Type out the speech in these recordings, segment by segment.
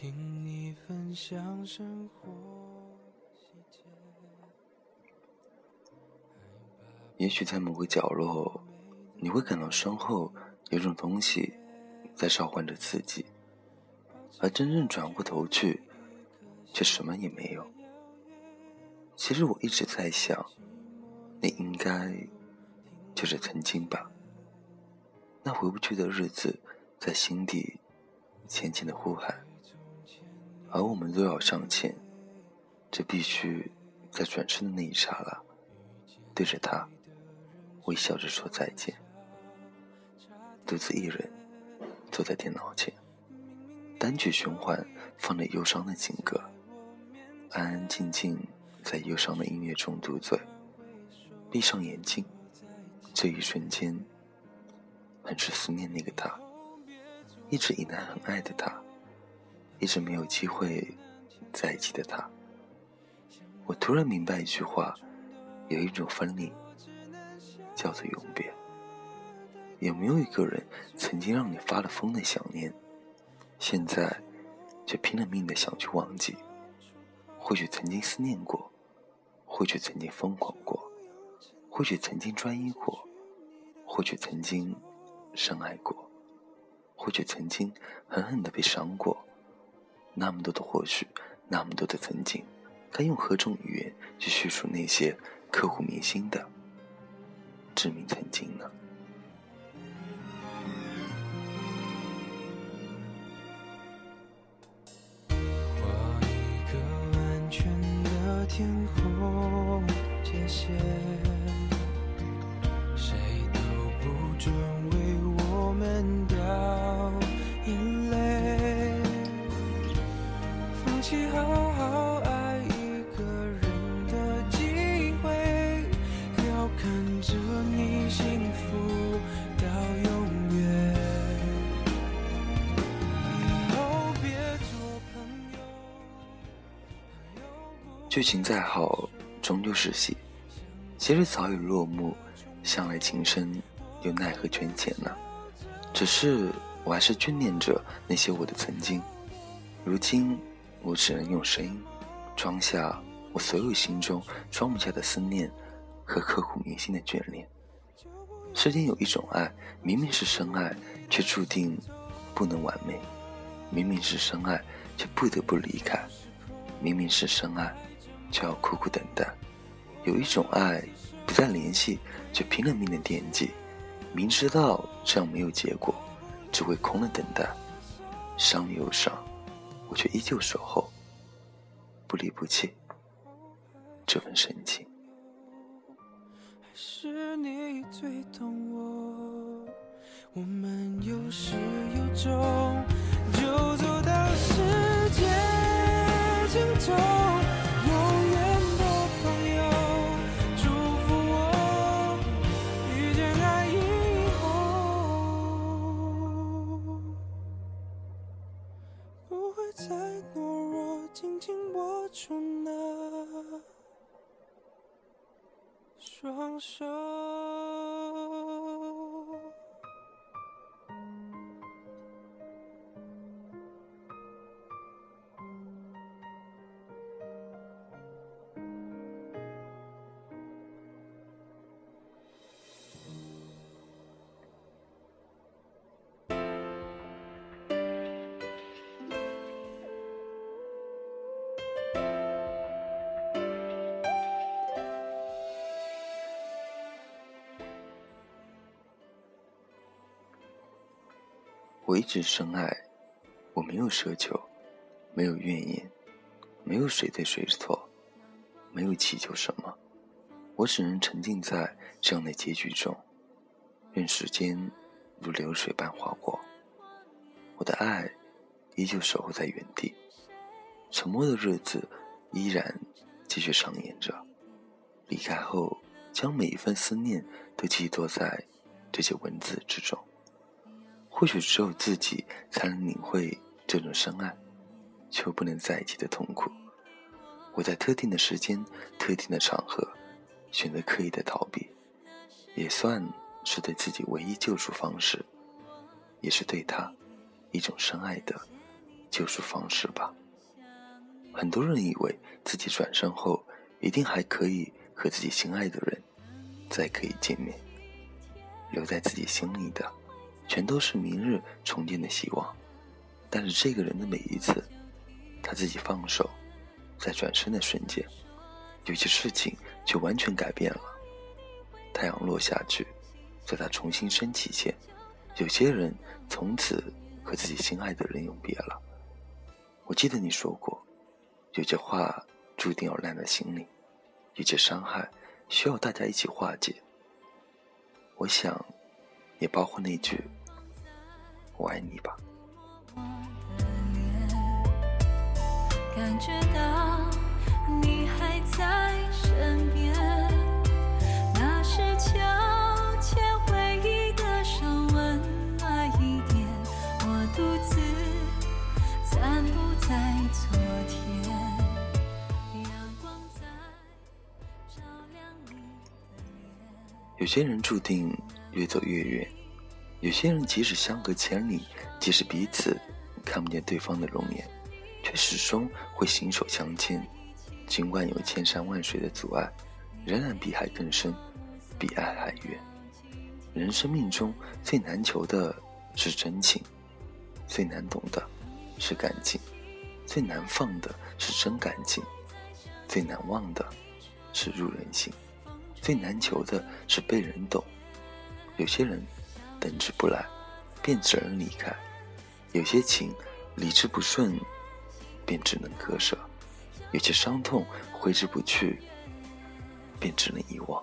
听你分享生活细节。也许在某个角落，你会感到身后有种东西在召唤着自己，而真正转过头去，却什么也没有。其实我一直在想，你应该就是曾经吧。那回不去的日子，在心底浅浅的呼喊。而我们都要上前，这必须在转身的那一刹那，对着他微笑着说再见。独自一人坐在电脑前，单曲循环放着忧伤的情歌，安安静静在忧伤的音乐中独醉。闭上眼睛，这一瞬间，很是思念那个他，一直以来很爱的他。一直没有机会在一起的他，我突然明白一句话：有一种分离叫做永别。有没有一个人曾经让你发了疯的想念，现在却拼了命的想去忘记？或许曾经思念过，或许曾经疯狂过，或许曾经专一过，或许曾经深爱过，或许曾经狠狠的被伤过。那么多的或许，那么多的曾经，该用何种语言去叙述那些刻骨铭心的致命曾经呢？剧情再好，终究是戏。其实早已落幕，向来情深，又奈何圈浅呢？只是我还是眷恋着那些我的曾经。如今，我只能用声音，装下我所有心中装不下的思念和刻骨铭心的眷恋。世间有一种爱，明明是深爱，却注定不能完美；明明是深爱，却不得不离开；明明是深爱，却要苦苦等待。有一种爱，不再联系，却拼了命的惦记，明知道这样没有结果，只会空的等待，伤又伤，我却依旧守候，不离不弃这份深情。还是你最懂我，我们有始有终，我一直深爱，我没有奢求，没有怨言，没有谁对谁错，没有祈求什么，我只能沉浸在这样的结局中，任时间如流水般划过，我的爱依旧守候在原地，沉默的日子依然继续上演着，离开后将每一份思念都寄托在这些文字之中。或许只有自己才能领会这种深爱，却不能在一起的痛苦。我在特定的时间、特定的场合，选择刻意的逃避，也算是对自己唯一救赎方式，也是对他一种深爱的救赎方式吧。很多人以为自己转身后一定还可以和自己心爱的人再可以见面，留在自己心里的全都是明日重见的希望。但是这个人的每一次，他自己放手，在转身的瞬间，有些事情就完全改变了。太阳落下去，在他重新升起前，有些人从此和自己心爱的人永别了。我记得你说过。有些话注定要烂在心里，有些伤害需要大家一起化解。我想，也包括那句“我爱你”吧。感觉到你还在身边，那是悄悄回忆的升温暖一点。我独自散步在昨天。阳光在照亮你的脸有些人注定越走越远，有些人即使相隔千里，即使彼此看不见对方的容颜，却始终会携手相牵。尽管有千山万水的阻碍，仍然比海更深，比爱还远。人生命中最难求的是真情，最难懂的是感情，最难放的是真感情，最难忘的是入人心。最难求的是被人懂，有些人等之不来，便只能离开；有些情理之不顺，便只能割舍；有些伤痛挥之不去，便只能遗忘。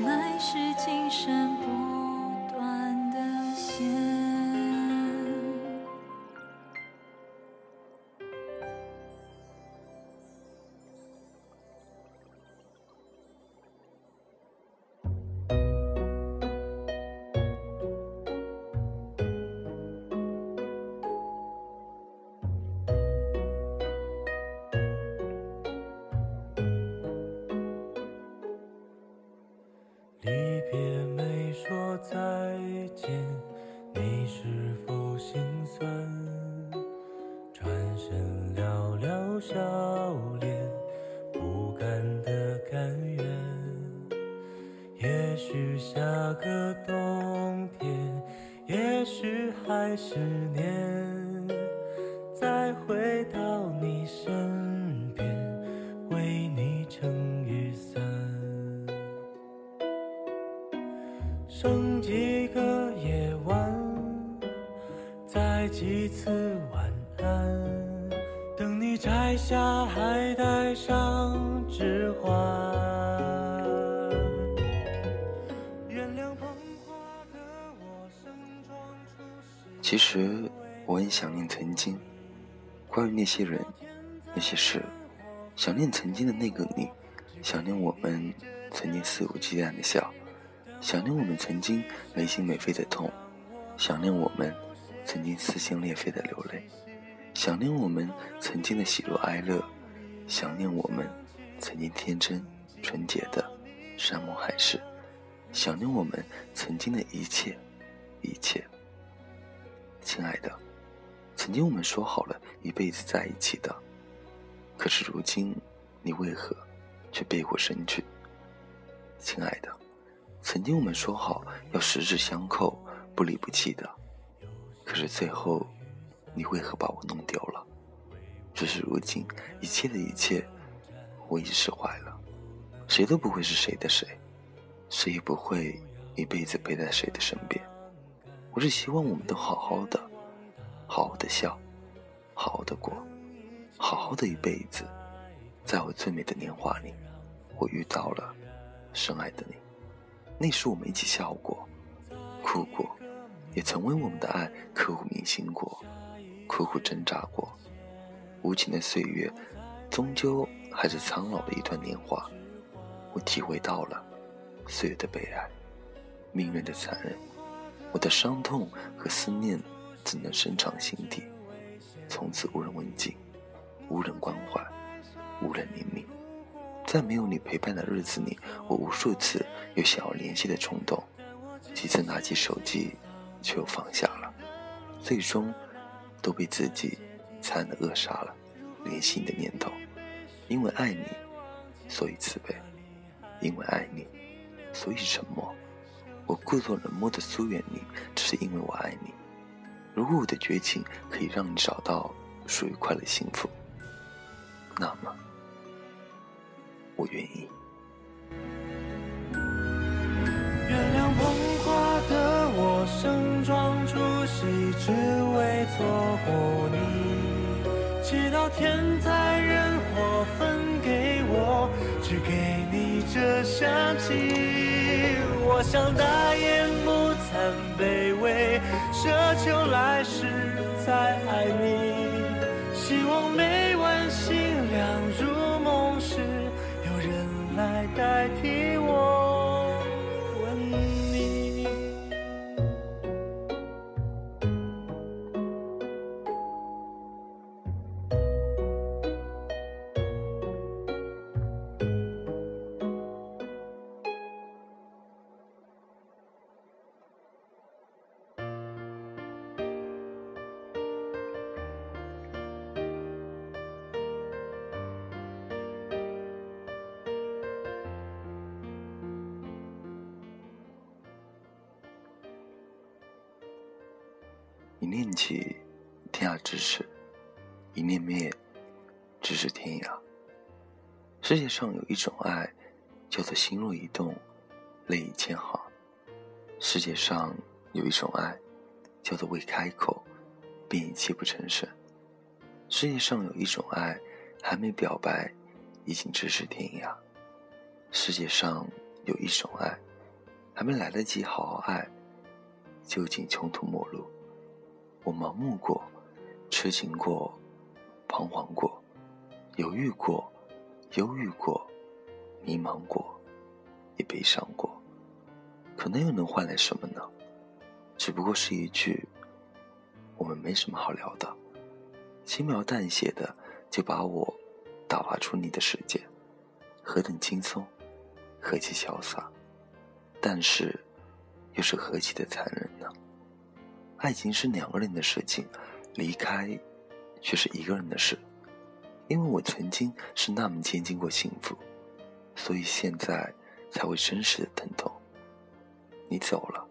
来世今生。还其实我很想念曾经，关于那些人、那些事，想念曾经的那个你，想念我们曾经肆无忌惮的笑，想念我们曾经没心没肺的痛，想念我们曾经撕心裂肺的流泪，想念我们曾经的喜怒哀乐，想念我们曾经天真纯洁的山盟海誓，想念我们曾经的一切，一切。亲爱的，曾经我们说好了一辈子在一起的，可是如今，你为何却背过身去？亲爱的，曾经我们说好要十指相扣、不离不弃的，可是最后，你为何把我弄丢了？只是如今，一切的一切，我已释怀了。谁都不会是谁的谁，谁也不会一辈子陪在谁的身边。我只希望我们都好好的，好好的笑，好好的过，好好的一辈子。在我最美的年华里，我遇到了深爱的你。那时我们一起笑过，哭过，也曾为我们的爱刻骨铭心过，苦苦挣扎过。无情的岁月，终究还是苍老的一段年华。我体会到了岁月的悲哀，命运的残忍。我的伤痛和思念怎能深藏心底？从此无人问津，无人关怀，无人怜悯。在没有你陪伴的日子里，我无数次有想要联系的冲动，几次拿起手机，却又放下了，最终都被自己残忍的扼杀了联系你的念头。因为爱你，所以慈悲；因为爱你，所以沉默。我故作冷漠的疏远你，只是因为我爱你。如果我的绝情可以让你找到属于快乐幸福，那么我愿意。原谅捧花的我盛装出席，只为错过你。直到天灾人祸分给我，只给你这香气。我想大言不惭卑微，奢求来世再爱你。希望每晚星亮如梦时，有人来代替念起，天涯咫尺；一念灭，咫尺天涯。世界上有一种爱，叫做心若一动，泪已千行；世界上有一种爱，叫做未开口，便已泣不成声；世界上有一种爱，还没表白，已经咫尺天涯；世界上有一种爱，还没来得及好好爱，就已经穷途末路。我盲目过，痴情过，彷徨过，犹豫过，忧郁过，迷茫过，也悲伤过。可能又能换来什么呢？只不过是一句“我们没什么好聊的”，轻描淡写的就把我打发出你的世界，何等轻松，何其潇洒，但是又是何其的残忍呢？爱情是两个人的事情，离开却是一个人的事。因为我曾经是那么接近过幸福，所以现在才会真实的疼痛。你走了，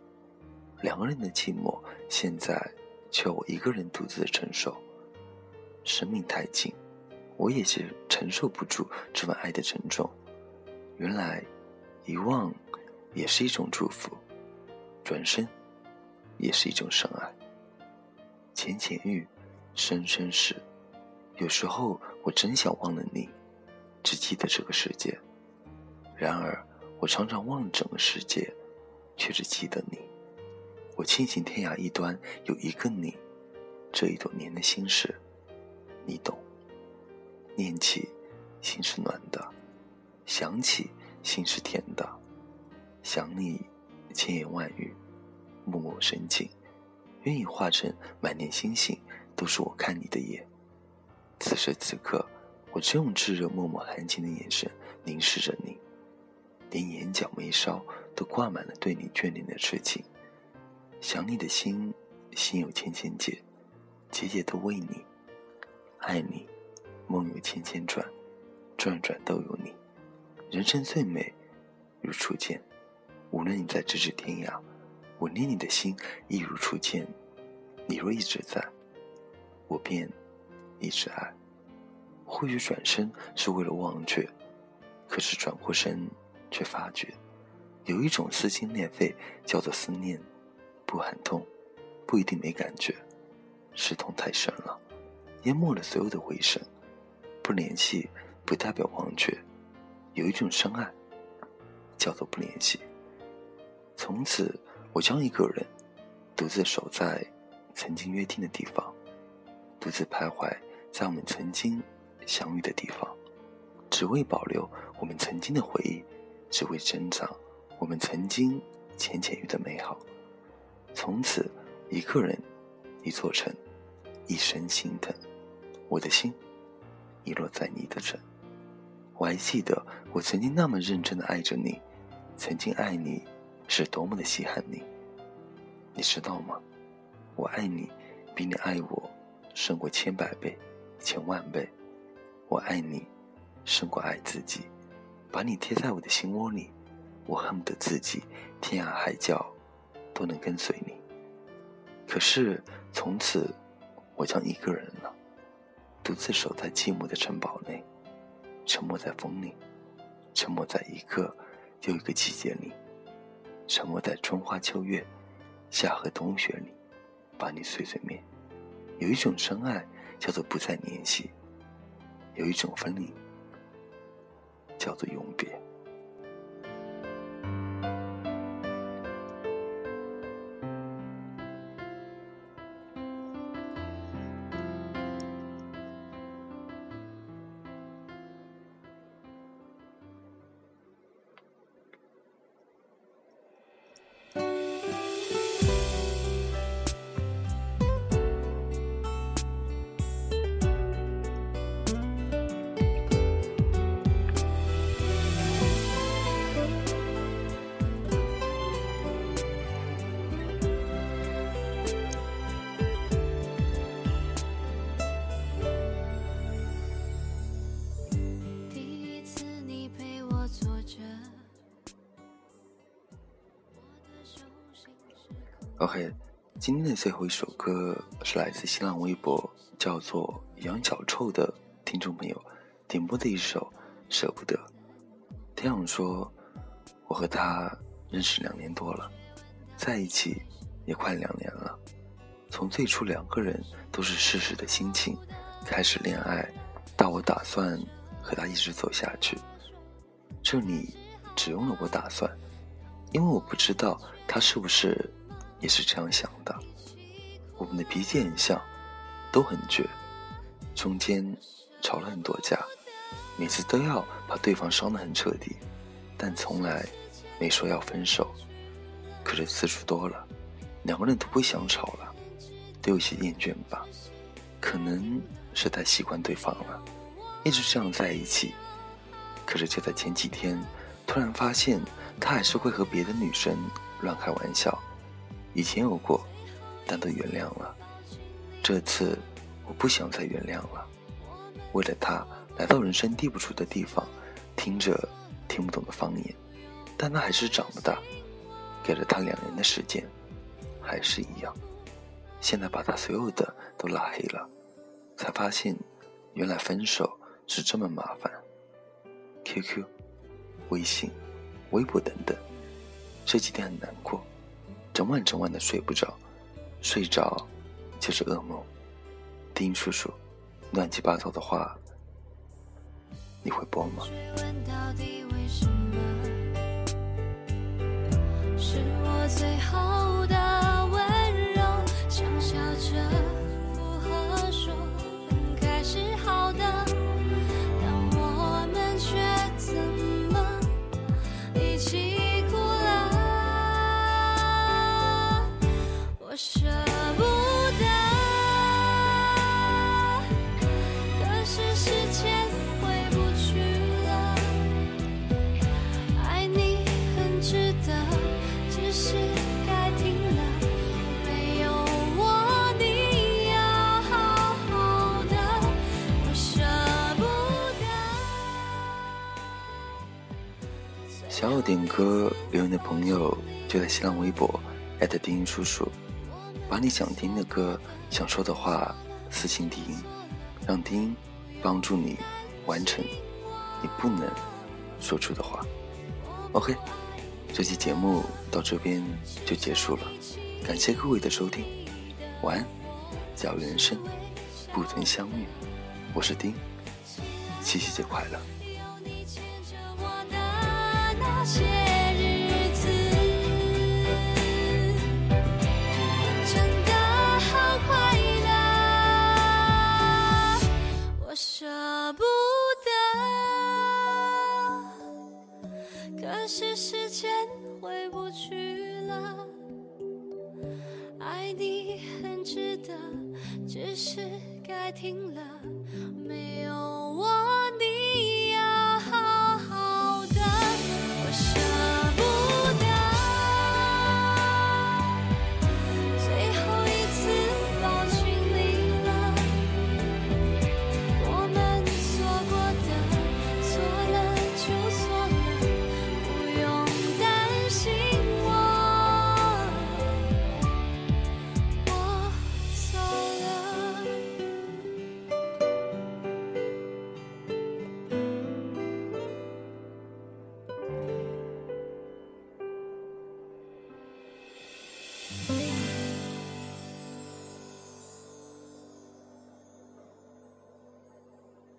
两个人的寂寞，现在却我一个人独自的承受。生命太近，我也是承受不住这份爱的沉重。原来，遗忘也是一种祝福。转身。也是一种深爱。浅浅遇，深深识。有时候我真想忘了你，只记得这个世界。然而我常常忘了整个世界，却只记得你。我庆幸天涯一端有一个你，这一朵莲的心事，你懂。念起，心是暖的；想起，心是甜的。想你，千言万语。默默深情，愿意化成满天星星，都是我看你的眼。此时此刻，我只用炙热、脉脉含情的眼神凝视着你，连眼角眉梢都挂满了对你眷恋的痴情。想你的心，心有千千结，结结都为你，爱你，梦有千千转，转转都有你。人生最美，如初见。无论你在咫尺天涯，我念你的心一如初见。你若一直在，我便一直爱。或许转身是为了忘却，可是转过身，却发觉，有一种撕心裂肺，叫做思念，不很痛，不一定没感觉，是痛太深了，淹没了所有的回声。不联系，不代表忘却。有一种深爱，叫做不联系。从此，我将一个人独自守在曾经约定的地方，独自徘徊在我们曾经相遇的地方，只为保留我们曾经的回忆，只为珍藏我们曾经浅浅遇的美好。从此，一个人，一座城，一生心疼，我的心遗落在你的城。我还记得，我曾经那么认真的爱着你，曾经爱你，是多么的稀罕你。你知道吗？我爱你，比你爱我，胜过千百倍、千万倍。我爱你，胜过爱自己，把你贴在我的心窝里，我恨不得自己天涯海角都能跟随你。可是从此，我将一个人了，独自守在寂寞的城堡内。沉默在风里，沉默在一个又一个季节里，沉默在春花秋月、夏和冬雪里，把你碎碎念。有一种深爱叫做不再联系，有一种分离叫做永别。OK，今天的最后一首歌是来自新浪微博叫做杨小臭的听众朋友点播的一首《舍不得》。天阳说：“我和他认识两年多了，在一起也快两年了。从最初两个人都是试试的心情开始恋爱，到我打算和他一直走下去，这里只用了我打算，因为我不知道他是不是。”也是这样想的，我们的脾气很像，都很倔，中间吵了很多架，每次都要把对方伤得很彻底，但从来没说要分手。可是次数多了，两个人都不想吵了，都有些厌倦吧，可能是太习惯对方了，一直这样在一起。可是就在前几天，突然发现他还是会和别的女生乱开玩笑。以前有过，但都原谅了。这次我不想再原谅了。为了他，来到人生地不熟的地方，听着听不懂的方言，但他还是长不大。给了他两年的时间，还是一样。现在把他所有的都拉黑了，才发现原来分手是这么麻烦。QQ、微信、微博等等，这几天很难过。整晚整晚的睡不着，睡着就是噩梦。丁叔叔，乱七八糟的话，你会播吗？是我最后点歌留言的朋友，就在新浪微博艾特丁叔叔，把你想听的歌、想说的话私信丁，让丁帮助你完成你不能说出的话。OK，这期节目到这边就结束了，感谢各位的收听，晚安，假如人生不曾相遇，我是丁，七夕节快乐。只是该停了没有我